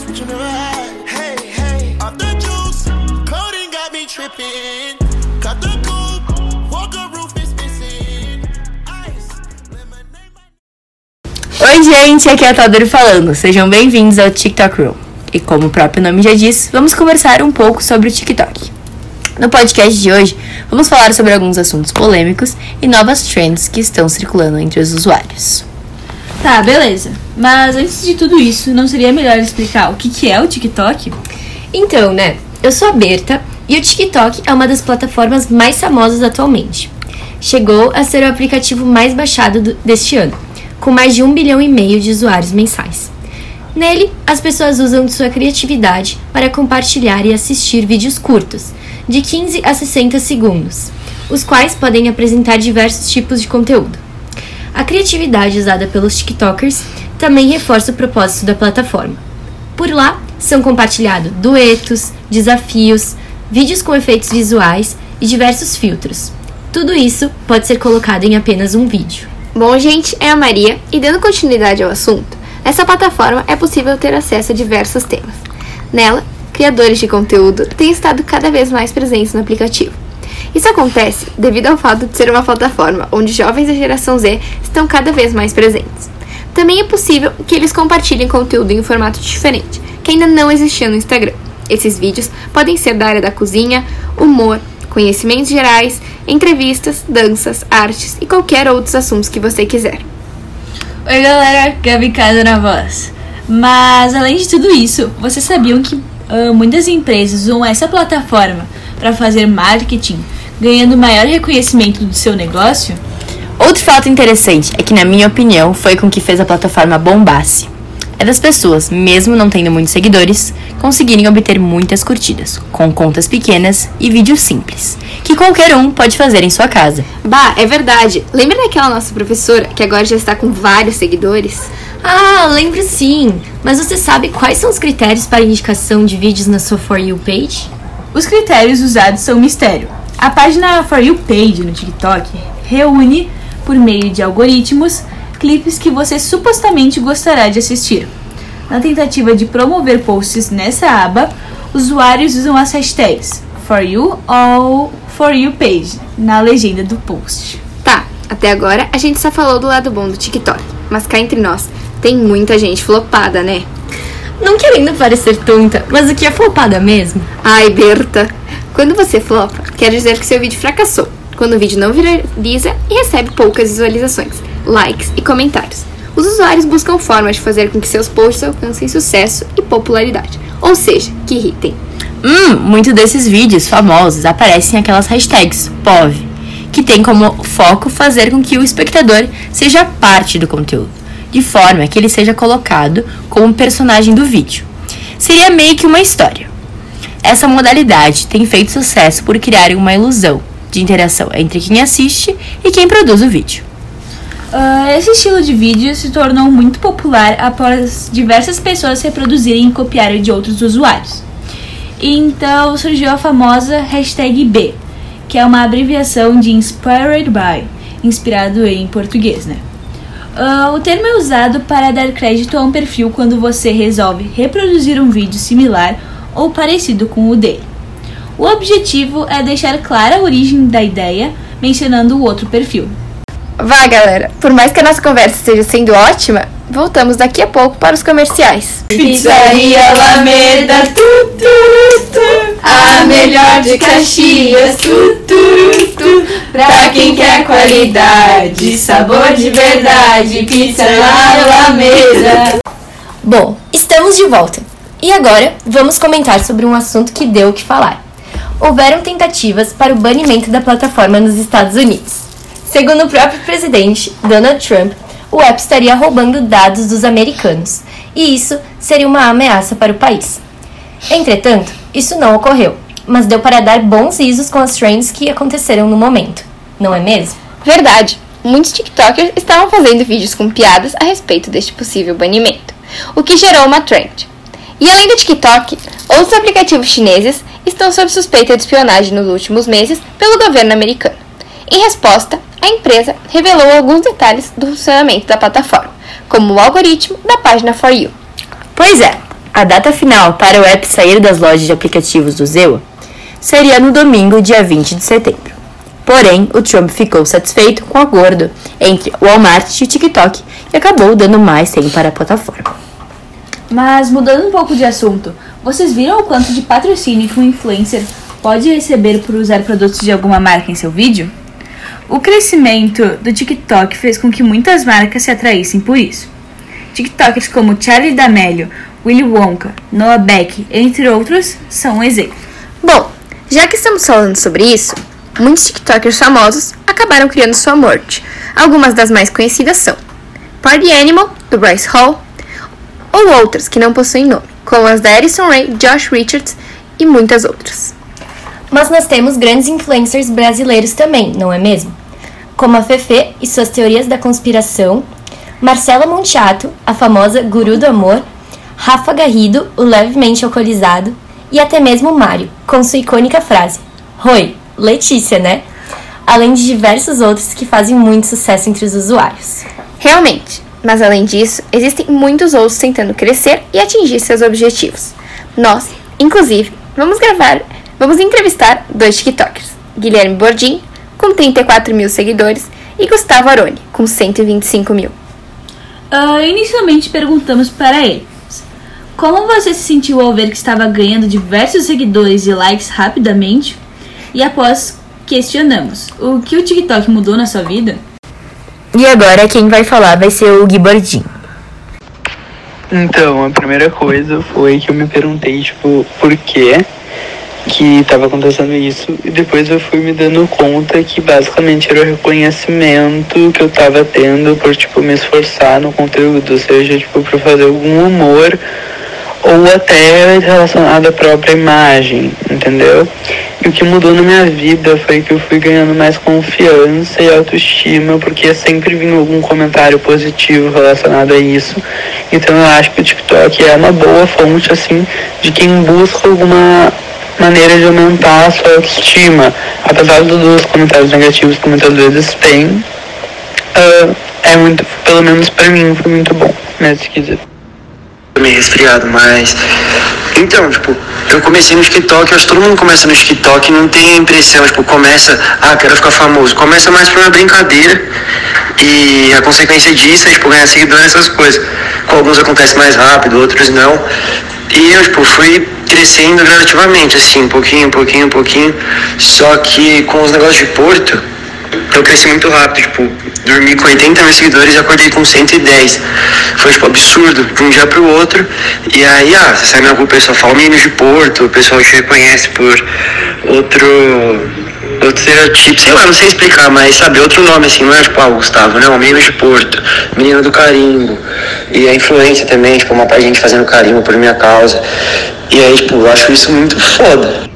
switching the ride. Hey, hey, off the juice. Coding got me tripping. Got the coupe. Walker roof is missing. Ice. Lemonade. Oi, gente, aqui é a Tadori falando. Sejam bem-vindos ao TikTok Room. E como o próprio nome já diz, vamos conversar um pouco sobre o TikTok. No podcast de hoje, vamos falar sobre alguns assuntos polêmicos e novas trends que estão circulando entre os usuários. Tá, beleza. Mas antes de tudo isso, não seria melhor explicar o que, que é o TikTok? Então, né? Eu sou a Berta e o TikTok é uma das plataformas mais famosas atualmente. Chegou a ser o aplicativo mais baixado do- deste ano, com mais de um bilhão e meio de usuários mensais. Nele, as pessoas usam de sua criatividade para compartilhar e assistir vídeos curtos, de 15 a 60 segundos, os quais podem apresentar diversos tipos de conteúdo. A criatividade usada pelos TikTokers também reforça o propósito da plataforma. Por lá, são compartilhados duetos, desafios, vídeos com efeitos visuais e diversos filtros. Tudo isso pode ser colocado em apenas um vídeo. Bom, gente, é a Maria e dando continuidade ao assunto, nessa plataforma é possível ter acesso a diversos temas. Nela, criadores de conteúdo têm estado cada vez mais presentes no aplicativo. Isso acontece devido ao fato de ser uma plataforma onde jovens da geração Z estão cada vez mais presentes. Também é possível que eles compartilhem conteúdo em um formato diferente, que ainda não existia no Instagram. Esses vídeos podem ser da área da cozinha, humor, conhecimentos gerais, entrevistas, danças, artes e qualquer outros assuntos que você quiser. Oi, galera, Gabi Casa na voz. Mas além de tudo isso, vocês sabiam que ah, muitas empresas usam essa plataforma para fazer marketing, ganhando maior reconhecimento do seu negócio? Outro fato interessante é que, na minha opinião, foi com que fez a plataforma bombasse. É das pessoas, mesmo não tendo muitos seguidores, conseguirem obter muitas curtidas, com contas pequenas e vídeos simples, que qualquer um pode fazer em sua casa. Bah, é verdade. Lembra daquela nossa professora que agora já está com vários seguidores? Ah, lembro sim! Mas você sabe quais são os critérios para indicação de vídeos na sua For You page? Os critérios usados são um mistério. A página For You Page no TikTok reúne, por meio de algoritmos, clipes que você supostamente gostará de assistir. Na tentativa de promover posts nessa aba, usuários usam as hashtags For You ou For You Page na legenda do post. Tá, até agora a gente só falou do lado bom do TikTok, mas cá entre nós, tem muita gente flopada, né? Não querendo parecer tonta, mas o que é flopada mesmo? Ai, Berta, quando você flopa, quer dizer que seu vídeo fracassou. Quando o vídeo não viraliza e recebe poucas visualizações, likes e comentários. Os usuários buscam formas de fazer com que seus posts alcancem sucesso e popularidade, ou seja, que irritem. Hum, muitos desses vídeos famosos aparecem aquelas hashtags POV, que tem como foco fazer com que o espectador seja parte do conteúdo, de forma que ele seja colocado como personagem do vídeo. Seria meio que uma história. Essa modalidade tem feito sucesso por criar uma ilusão de interação entre quem assiste e quem produz o vídeo. Ah, esse estilo de vídeo se tornou muito popular após diversas pessoas reproduzirem e copiarem de outros usuários. Então surgiu a famosa hashtag B, que é uma abreviação de Inspired by, inspirado em português, né? Ah, o termo é usado para dar crédito a um perfil quando você resolve reproduzir um vídeo similar ou parecido com o dele. O objetivo é deixar clara a origem da ideia, mencionando o outro perfil. Vá, galera, por mais que a nossa conversa esteja sendo ótima, voltamos daqui a pouco para os comerciais. Pizzaria Alameda, tu, tu, tu, a melhor de Caxias, tu, tu, tu, pra quem quer qualidade, sabor de verdade, pizza Alameda. Bom, estamos de volta. E agora vamos comentar sobre um assunto que deu o que falar. Houveram tentativas para o banimento da plataforma nos Estados Unidos. Segundo o próprio presidente, Donald Trump, o app estaria roubando dados dos americanos, e isso seria uma ameaça para o país. Entretanto, isso não ocorreu, mas deu para dar bons risos com as trends que aconteceram no momento, não é mesmo? Verdade, muitos TikTokers estavam fazendo vídeos com piadas a respeito deste possível banimento, o que gerou uma trend. E além do TikTok, outros aplicativos chineses estão sob suspeita de espionagem nos últimos meses pelo governo americano. Em resposta, a empresa revelou alguns detalhes do funcionamento da plataforma, como o algoritmo da página For You. Pois é, a data final para o app sair das lojas de aplicativos do Zewa seria no domingo, dia 20 de setembro. Porém, o Trump ficou satisfeito com o acordo entre Walmart e o TikTok e acabou dando mais tempo para a plataforma. Mas mudando um pouco de assunto, vocês viram o quanto de patrocínio que um influencer pode receber por usar produtos de alguma marca em seu vídeo? O crescimento do TikTok fez com que muitas marcas se atraíssem por isso. TikTokers como Charlie D'Amelio, Willy Wonka, Noah Beck, entre outros, são um exemplo. Bom, já que estamos falando sobre isso, muitos TikTokers famosos acabaram criando sua morte. Algumas das mais conhecidas são Party Animal, do Bryce Hall, ou outras que não possuem nome, como as da Addison Rae, Josh Richards e muitas outras. Mas nós temos grandes influencers brasileiros também, não é mesmo? Como a Fefe e suas teorias da conspiração, Marcela Montiato, a famosa Guru do Amor, Rafa Garrido, o levemente alcoolizado, e até mesmo Mário, com sua icônica frase: Oi, Letícia, né? Além de diversos outros que fazem muito sucesso entre os usuários. Realmente, mas além disso, existem muitos outros tentando crescer e atingir seus objetivos. Nós, inclusive, vamos gravar, vamos entrevistar dois TikTokers: Guilherme Bordin, com 34 mil seguidores, e Gustavo Aroni, com 125 mil. Uh, inicialmente perguntamos para eles como você se sentiu ao ver que estava ganhando diversos seguidores e likes rapidamente? E após questionamos o que o TikTok mudou na sua vida? E agora quem vai falar vai ser o Gui. Então, a primeira coisa foi que eu me perguntei, tipo, por quê que estava acontecendo isso e depois eu fui me dando conta que basicamente era o reconhecimento que eu estava tendo por tipo me esforçar no conteúdo, ou seja, tipo por fazer algum humor ou até relacionado à própria imagem, entendeu? E o que mudou na minha vida foi que eu fui ganhando mais confiança e autoestima, porque sempre vinha algum comentário positivo relacionado a isso. Então eu acho que o TikTok é uma boa fonte, assim, de quem busca alguma maneira de aumentar a sua autoestima. Apesar dos comentários negativos que muitas vezes tem, uh, é muito, pelo menos pra mim, foi muito bom nesse quesito meio resfriado, mas. Então, tipo, eu comecei no TikTok, acho que todo mundo começa no TikTok não tem a impressão, tipo, começa, ah, quero ficar famoso. Começa mais por uma brincadeira e a consequência disso é, tipo, ganhar seguidores, essas coisas. Com alguns acontece mais rápido, outros não. E eu, tipo, fui crescendo gradativamente, assim, um pouquinho, um pouquinho, um pouquinho. Só que com os negócios de Porto, eu cresci muito rápido, tipo, dormi com 80 mil seguidores e acordei com 110. Foi, tipo, absurdo, de um dia pro outro. E aí, ah, você sai na rua, o pessoal fala menino de Porto, o pessoal te reconhece por outro outro estereotipo, sei lá, não sei explicar, mas sabe, outro nome assim, não é tipo, ah, Gustavo, não, menino de Porto, menino do carimbo. E a influência também, tipo, uma parte gente fazendo carimbo por minha causa. E aí, tipo, eu acho isso muito foda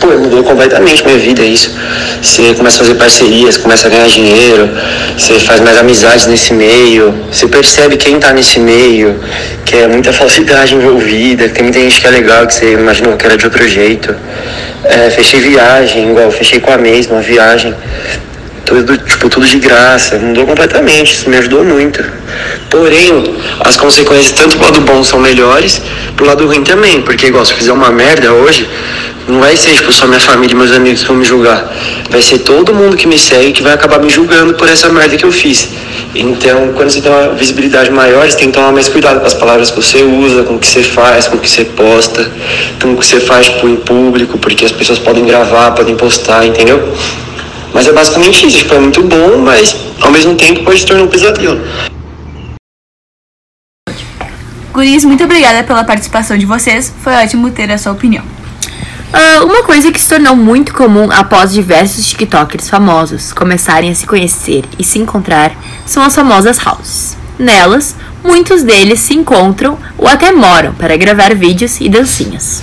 pô, mudou completamente minha vida isso. Você começa a fazer parcerias, começa a ganhar dinheiro, você faz mais amizades nesse meio, você percebe quem tá nesse meio, que é muita falsidade envolvida, que tem muita gente que é legal, que você imaginou que era de outro jeito. É, fechei viagem, igual fechei com a mesma viagem. Tudo, tipo, tudo de graça, mudou completamente, isso me ajudou muito. Porém, as consequências, tanto pro lado bom são melhores, pro lado ruim também, porque igual se eu fizer uma merda hoje, não vai ser tipo, só minha família e meus amigos que vão me julgar. Vai ser todo mundo que me segue que vai acabar me julgando por essa merda que eu fiz. Então, quando você tem uma visibilidade maior, você tem que tomar mais cuidado com as palavras que você usa, com o que você faz, com o que você posta, com o que você faz tipo, em público, porque as pessoas podem gravar, podem postar, entendeu? Mas é basicamente isso. Tipo, é muito bom, mas ao mesmo tempo pode se tornar um pesadelo. Guris, muito obrigada pela participação de vocês. Foi ótimo ter a sua opinião. Uh, uma coisa que se tornou muito comum após diversos TikTokers famosos começarem a se conhecer e se encontrar são as famosas houses. Nelas, muitos deles se encontram ou até moram para gravar vídeos e dancinhas.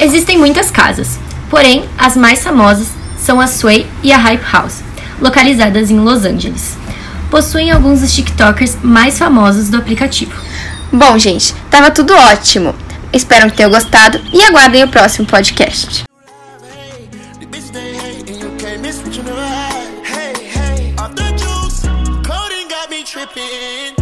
Existem muitas casas, porém as mais famosas são a Sway e a Hype House, localizadas em Los Angeles. Possuem alguns dos TikTokers mais famosos do aplicativo. Bom, gente, tava tudo ótimo. Espero que tenham gostado e aguardem o próximo podcast. Tripping.